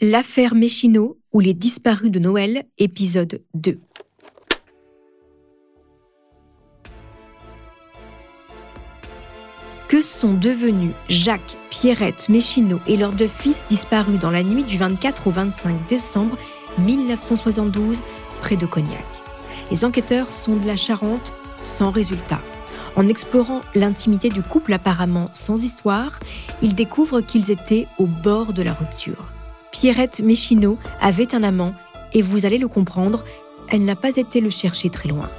L'affaire Méchineau ou les disparus de Noël, épisode 2. Que sont devenus Jacques, Pierrette, Méchineau et leurs deux fils disparus dans la nuit du 24 au 25 décembre 1972 près de Cognac? Les enquêteurs sont de la Charente sans résultat. En explorant l'intimité du couple apparemment sans histoire, ils découvrent qu'ils étaient au bord de la rupture. Pierrette Méchineau avait un amant et vous allez le comprendre, elle n'a pas été le chercher très loin.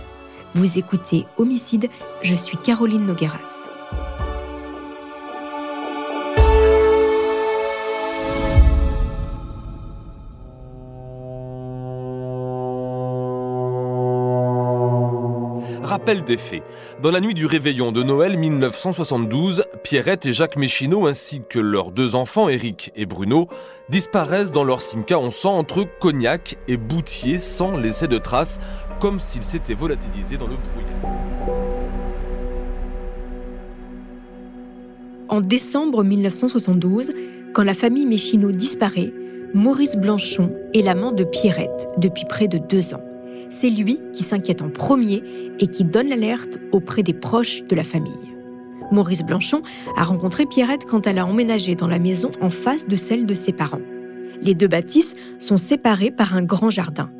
Vous écoutez Homicide, je suis Caroline Nogueras. Rappel des faits. Dans la nuit du réveillon de Noël 1972, Pierrette et Jacques Méchineau ainsi que leurs deux enfants, Eric et Bruno, disparaissent dans leur Simca en sang entre Cognac et Boutier sans laisser de traces, comme s'ils s'étaient volatilisés dans le brouillard. En décembre 1972, quand la famille Méchineau disparaît, Maurice Blanchon est l'amant de Pierrette depuis près de deux ans c'est lui qui s'inquiète en premier et qui donne l'alerte auprès des proches de la famille. Maurice Blanchon a rencontré Pierrette quand elle a emménagé dans la maison en face de celle de ses parents. Les deux bâtisses sont séparées par un grand jardin.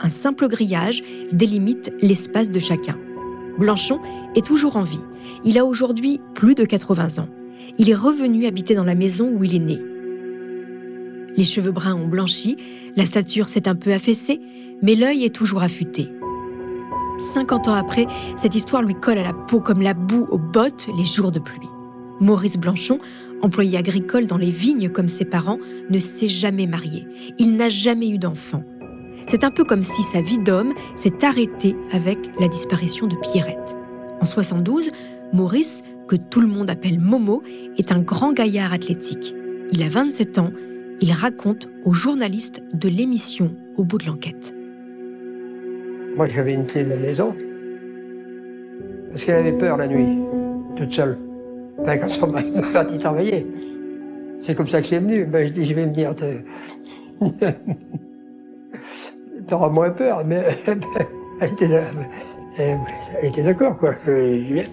Un simple grillage délimite l'espace de chacun. Blanchon est toujours en vie. Il a aujourd'hui plus de 80 ans. Il est revenu habiter dans la maison où il est né. Les cheveux bruns ont blanchi, la stature s'est un peu affaissée, mais l'œil est toujours affûté. 50 ans après, cette histoire lui colle à la peau comme la boue aux bottes les jours de pluie. Maurice Blanchon, employé agricole dans les vignes comme ses parents, ne s'est jamais marié. Il n'a jamais eu d'enfant. C'est un peu comme si sa vie d'homme s'est arrêtée avec la disparition de Pierrette. En 72, Maurice, que tout le monde appelle Momo, est un grand gaillard athlétique. Il a 27 ans. Il raconte aux journalistes de l'émission Au bout de l'enquête. Moi, j'avais une clé de la maison. Parce qu'elle avait peur la nuit, toute seule. Enfin, quand son mari m'a parti travailler. C'est comme ça que c'est venu. Ben, je dis, je vais venir te... T'auras moins peur, mais elle était, elle était d'accord, quoi. Je.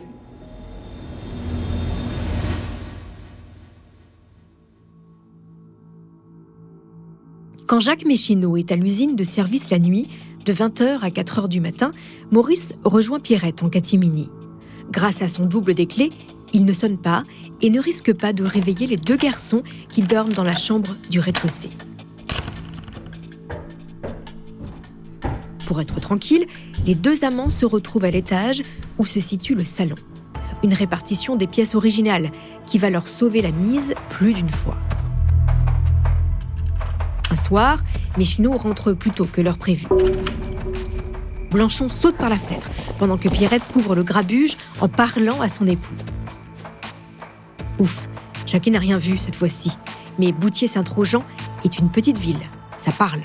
Quand Jacques Méchineau est à l'usine de service la nuit, de 20h à 4h du matin, Maurice rejoint Pierrette en catimini. Grâce à son double des clés, il ne sonne pas et ne risque pas de réveiller les deux garçons qui dorment dans la chambre du rez-de-chaussée. Pour être tranquille, les deux amants se retrouvent à l'étage où se situe le salon. Une répartition des pièces originales qui va leur sauver la mise plus d'une fois. Un soir, Méchineau rentre plus tôt que l'heure prévue. Blanchon saute par la fenêtre, pendant que Pierrette couvre le grabuge en parlant à son époux. Ouf, Jacques n'a rien vu cette fois-ci, mais Boutier-Saint-Trojan est une petite ville, ça parle.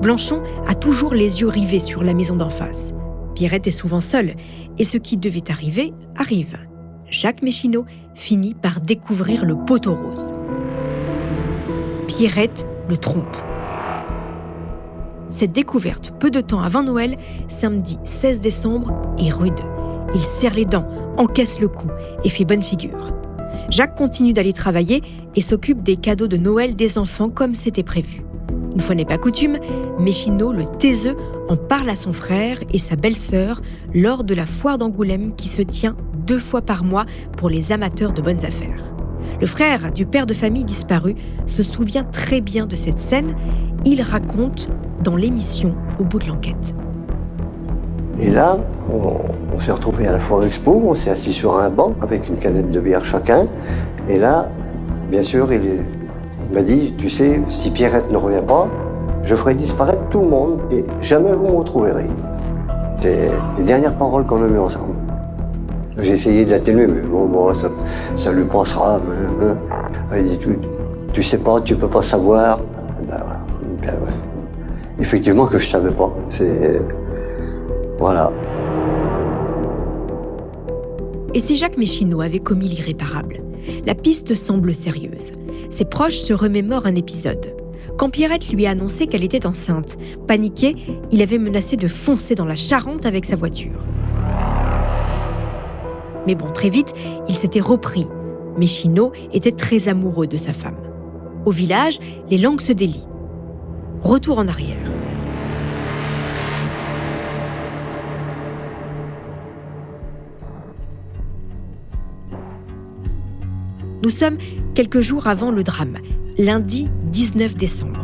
Blanchon a toujours les yeux rivés sur la maison d'en face. Pierrette est souvent seule, et ce qui devait arriver arrive. Jacques Méchineau finit par découvrir le poteau rose. Pierrette le trompe. Cette découverte, peu de temps avant Noël, samedi 16 décembre, est rude. Il serre les dents, encaisse le coup et fait bonne figure. Jacques continue d'aller travailler et s'occupe des cadeaux de Noël des enfants comme c'était prévu. Une fois n'est pas coutume, Méchineau, le taiseux, en parle à son frère et sa belle-sœur lors de la foire d'Angoulême qui se tient deux fois par mois pour les amateurs de bonnes affaires. Le frère du père de famille disparu se souvient très bien de cette scène. Il raconte dans l'émission Au bout de l'enquête. Et là, on, s'est retrouvés à la foire expo, on s'est assis sur un banc avec une canette de bière chacun. Et là, bien sûr, il, il m'a dit, tu sais, si Pierrette ne revient pas, je ferai disparaître tout le monde et jamais vous me retrouverez. C'est les dernières paroles qu'on a eues ensemble. J'ai essayé d'atténuer, mais bon, ça, ça, lui passera. Hein. Il dit, tu, sais pas, tu peux pas savoir. Ben, ben, Effectivement que je savais pas. C'est voilà. Et si Jacques Méchineau avait commis l'irréparable La piste semble sérieuse. Ses proches se remémorent un épisode. Quand Pierrette lui a annoncé qu'elle était enceinte, paniqué, il avait menacé de foncer dans la Charente avec sa voiture. Mais bon, très vite, il s'était repris. Méchineau était très amoureux de sa femme. Au village, les langues se délient. Retour en arrière. Nous sommes quelques jours avant le drame, lundi 19 décembre.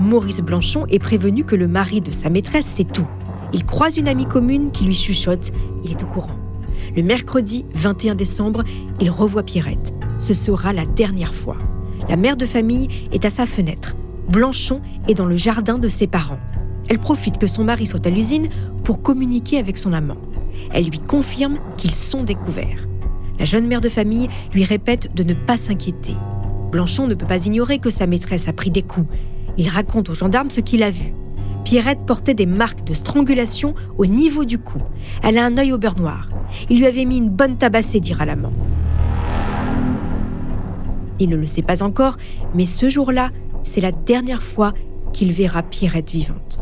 Maurice Blanchon est prévenu que le mari de sa maîtresse sait tout. Il croise une amie commune qui lui chuchote, il est au courant. Le mercredi 21 décembre, il revoit Pierrette. Ce sera la dernière fois. La mère de famille est à sa fenêtre. Blanchon est dans le jardin de ses parents. Elle profite que son mari soit à l'usine pour communiquer avec son amant. Elle lui confirme qu'ils sont découverts. La jeune mère de famille lui répète de ne pas s'inquiéter. Blanchon ne peut pas ignorer que sa maîtresse a pris des coups. Il raconte aux gendarmes ce qu'il a vu. Pierrette portait des marques de strangulation au niveau du cou. Elle a un œil au beurre noir. Il lui avait mis une bonne tabassée, dira l'amant. Il ne le sait pas encore, mais ce jour-là, c'est la dernière fois qu'il verra Pierrette vivante.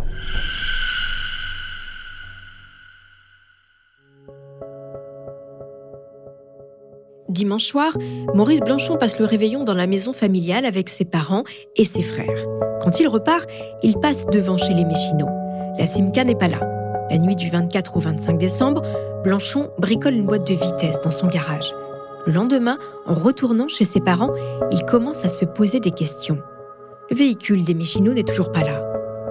Dimanche soir, Maurice Blanchon passe le réveillon dans la maison familiale avec ses parents et ses frères. Quand il repart, il passe devant chez les Méchineaux. La Simca n'est pas là. La nuit du 24 au 25 décembre, Blanchon bricole une boîte de vitesse dans son garage. Le lendemain, en retournant chez ses parents, il commence à se poser des questions. Le véhicule des Méchineaux n'est toujours pas là.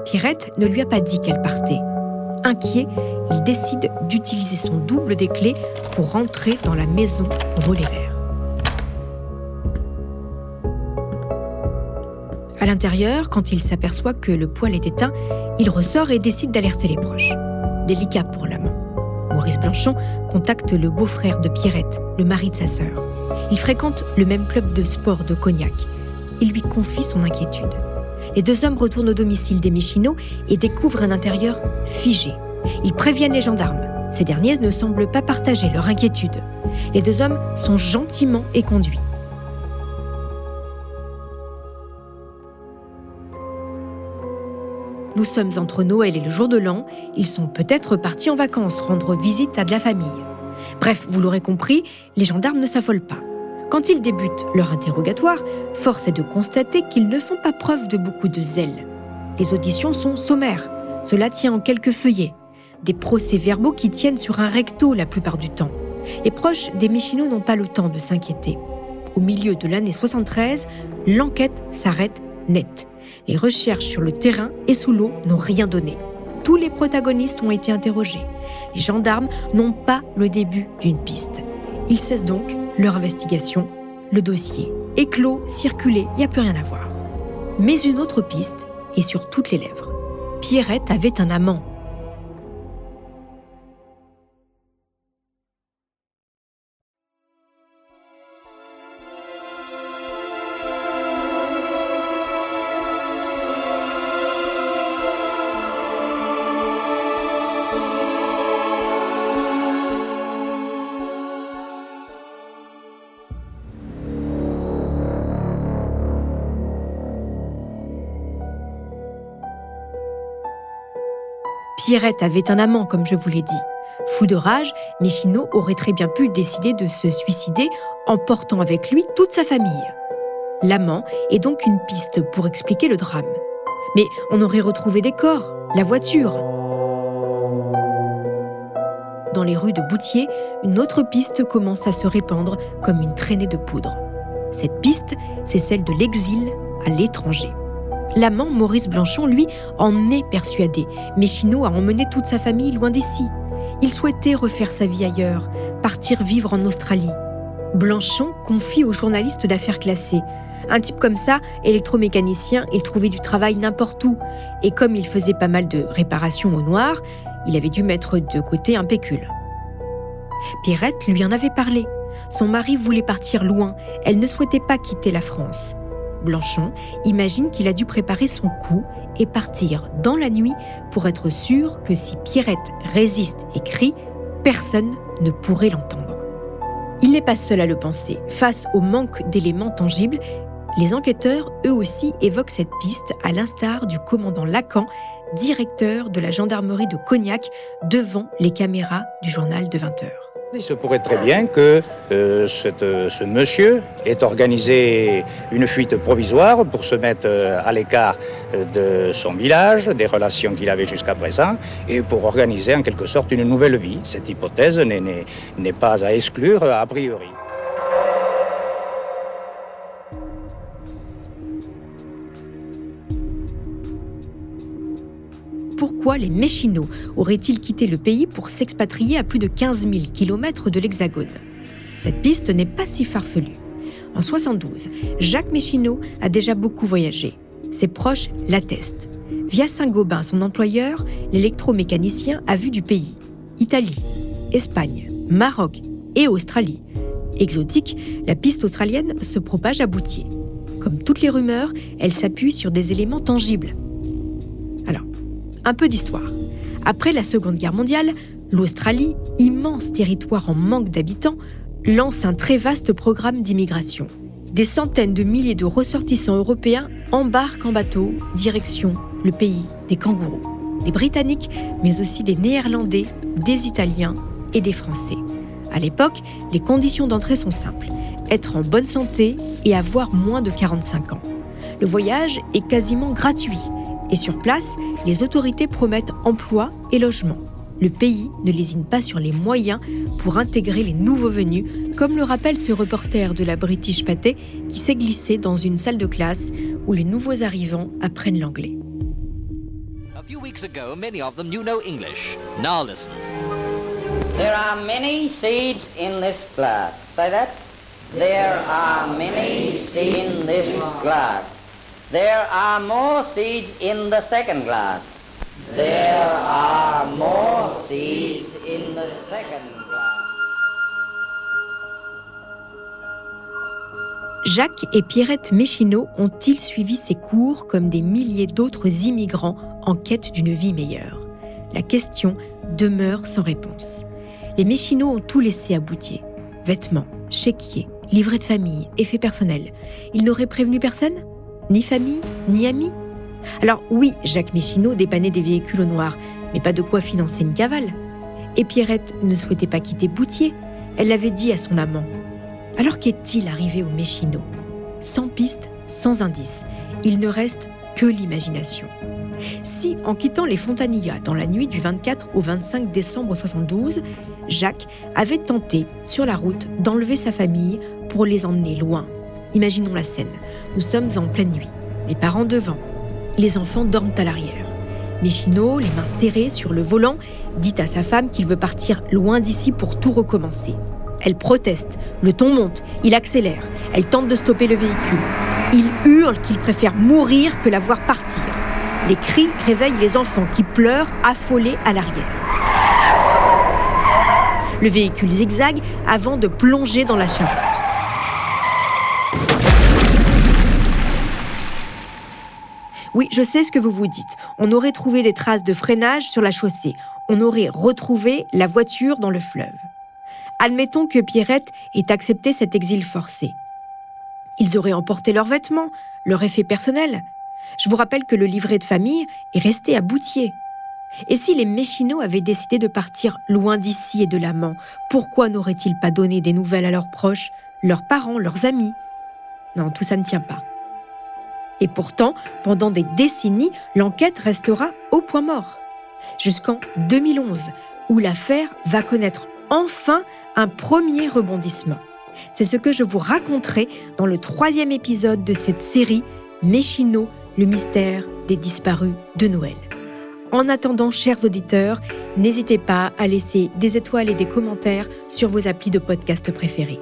Pierrette ne lui a pas dit qu'elle partait. Inquiet, il décide d'utiliser son double des clés pour rentrer dans la maison au À l'intérieur, quand il s'aperçoit que le poêle est éteint, il ressort et décide d'alerter les proches. Délicat pour l'amant. Maurice Blanchon contacte le beau-frère de Pierrette, le mari de sa sœur. Il fréquente le même club de sport de Cognac. Il lui confie son inquiétude. Les deux hommes retournent au domicile des Méchinots et découvrent un intérieur figé. Ils préviennent les gendarmes. Ces derniers ne semblent pas partager leur inquiétude. Les deux hommes sont gentiment éconduits. Nous sommes entre Noël et le jour de l'an. Ils sont peut-être partis en vacances rendre visite à de la famille. Bref, vous l'aurez compris, les gendarmes ne s'affolent pas. Quand ils débutent leur interrogatoire, force est de constater qu'ils ne font pas preuve de beaucoup de zèle. Les auditions sont sommaires. Cela tient en quelques feuillets. Des procès-verbaux qui tiennent sur un recto la plupart du temps. Les proches des Méchinots n'ont pas le temps de s'inquiéter. Au milieu de l'année 73, l'enquête s'arrête net. Les recherches sur le terrain et sous l'eau n'ont rien donné. Tous les protagonistes ont été interrogés. Les gendarmes n'ont pas le début d'une piste. Ils cessent donc leur investigation. Le dossier est clos, circulé, il n'y a plus rien à voir. Mais une autre piste est sur toutes les lèvres. Pierrette avait un amant. Pierrette avait un amant, comme je vous l'ai dit. Fou de rage, Michino aurait très bien pu décider de se suicider en portant avec lui toute sa famille. L'amant est donc une piste pour expliquer le drame. Mais on aurait retrouvé des corps, la voiture. Dans les rues de Boutier, une autre piste commence à se répandre comme une traînée de poudre. Cette piste, c'est celle de l'exil à l'étranger. L'amant Maurice Blanchon, lui, en est persuadé. Mais Chino a emmené toute sa famille loin d'ici. Il souhaitait refaire sa vie ailleurs, partir vivre en Australie. Blanchon confie au journaliste d'affaires classées. Un type comme ça, électromécanicien, il trouvait du travail n'importe où. Et comme il faisait pas mal de réparations au noir, il avait dû mettre de côté un pécule. Pierrette lui en avait parlé. Son mari voulait partir loin. Elle ne souhaitait pas quitter la France. Blanchon imagine qu'il a dû préparer son coup et partir dans la nuit pour être sûr que si Pierrette résiste et crie, personne ne pourrait l'entendre. Il n'est pas seul à le penser. Face au manque d'éléments tangibles, les enquêteurs, eux aussi, évoquent cette piste à l'instar du commandant Lacan, directeur de la gendarmerie de Cognac, devant les caméras du journal de 20 heures. Il se pourrait très bien que euh, ce monsieur ait organisé une fuite provisoire pour se mettre euh, à l'écart euh, de son village, des relations qu'il avait jusqu'à présent, et pour organiser en quelque sorte une nouvelle vie. Cette hypothèse n'est pas à exclure a priori. Pourquoi les Méchinots auraient-ils quitté le pays pour s'expatrier à plus de 15 000 km de l'Hexagone? Cette piste n'est pas si farfelue. En 72, Jacques Méchineau a déjà beaucoup voyagé. Ses proches l'attestent. Via Saint-Gobain, son employeur, l'électromécanicien a vu du pays. Italie, Espagne, Maroc et Australie. Exotique, la piste australienne se propage à Boutier. Comme toutes les rumeurs, elle s'appuie sur des éléments tangibles. Un peu d'histoire. Après la Seconde Guerre mondiale, l'Australie, immense territoire en manque d'habitants, lance un très vaste programme d'immigration. Des centaines de milliers de ressortissants européens embarquent en bateau, direction le pays des kangourous. Des Britanniques, mais aussi des Néerlandais, des Italiens et des Français. À l'époque, les conditions d'entrée sont simples. Être en bonne santé et avoir moins de 45 ans. Le voyage est quasiment gratuit et sur place, les autorités promettent emploi et logement. Le pays ne lésine pas sur les moyens pour intégrer les nouveaux venus, comme le rappelle ce reporter de la British Pathé qui s'est glissé dans une salle de classe où les nouveaux arrivants apprennent l'anglais. A few weeks ago, many of them knew no English. Now listen. There are many seeds in this glass. Say that? There are many seeds in this glass. There are more seeds in the second glass. There are more seeds in the second glass. Jacques et Pierrette Méchineau ont-ils suivi ces cours comme des milliers d'autres immigrants en quête d'une vie meilleure? La question demeure sans réponse. Les Méchineau ont tout laissé à Boutier. Vêtements, chéquiers, livrets de famille, effets personnels. Ils n'auraient prévenu personne? Ni famille, ni amis. Alors oui, Jacques Méchineau dépannait des véhicules au noir, mais pas de quoi financer une cavale. Et Pierrette ne souhaitait pas quitter Boutier. Elle l'avait dit à son amant. Alors qu'est-il arrivé au Méchineau Sans piste, sans indice. Il ne reste que l'imagination. Si, en quittant les Fontanillas dans la nuit du 24 au 25 décembre 72, Jacques avait tenté, sur la route, d'enlever sa famille pour les emmener loin, Imaginons la scène. Nous sommes en pleine nuit. Les parents devant. Les enfants dorment à l'arrière. Méchino, les mains serrées sur le volant, dit à sa femme qu'il veut partir loin d'ici pour tout recommencer. Elle proteste, le ton monte, il accélère, elle tente de stopper le véhicule. Il hurle qu'il préfère mourir que la voir partir. Les cris réveillent les enfants qui pleurent, affolés à l'arrière. Le véhicule zigzague avant de plonger dans la charrette. Oui, je sais ce que vous vous dites. On aurait trouvé des traces de freinage sur la chaussée. On aurait retrouvé la voiture dans le fleuve. Admettons que Pierrette ait accepté cet exil forcé. Ils auraient emporté leurs vêtements, leur effet personnel. Je vous rappelle que le livret de famille est resté à Boutier. Et si les Méchinots avaient décidé de partir loin d'ici et de l'amant, pourquoi n'auraient-ils pas donné des nouvelles à leurs proches, leurs parents, leurs amis? Non, tout ça ne tient pas. Et pourtant, pendant des décennies, l'enquête restera au point mort. Jusqu'en 2011, où l'affaire va connaître enfin un premier rebondissement. C'est ce que je vous raconterai dans le troisième épisode de cette série Méchino, le mystère des disparus de Noël. En attendant, chers auditeurs, n'hésitez pas à laisser des étoiles et des commentaires sur vos applis de podcast préférés.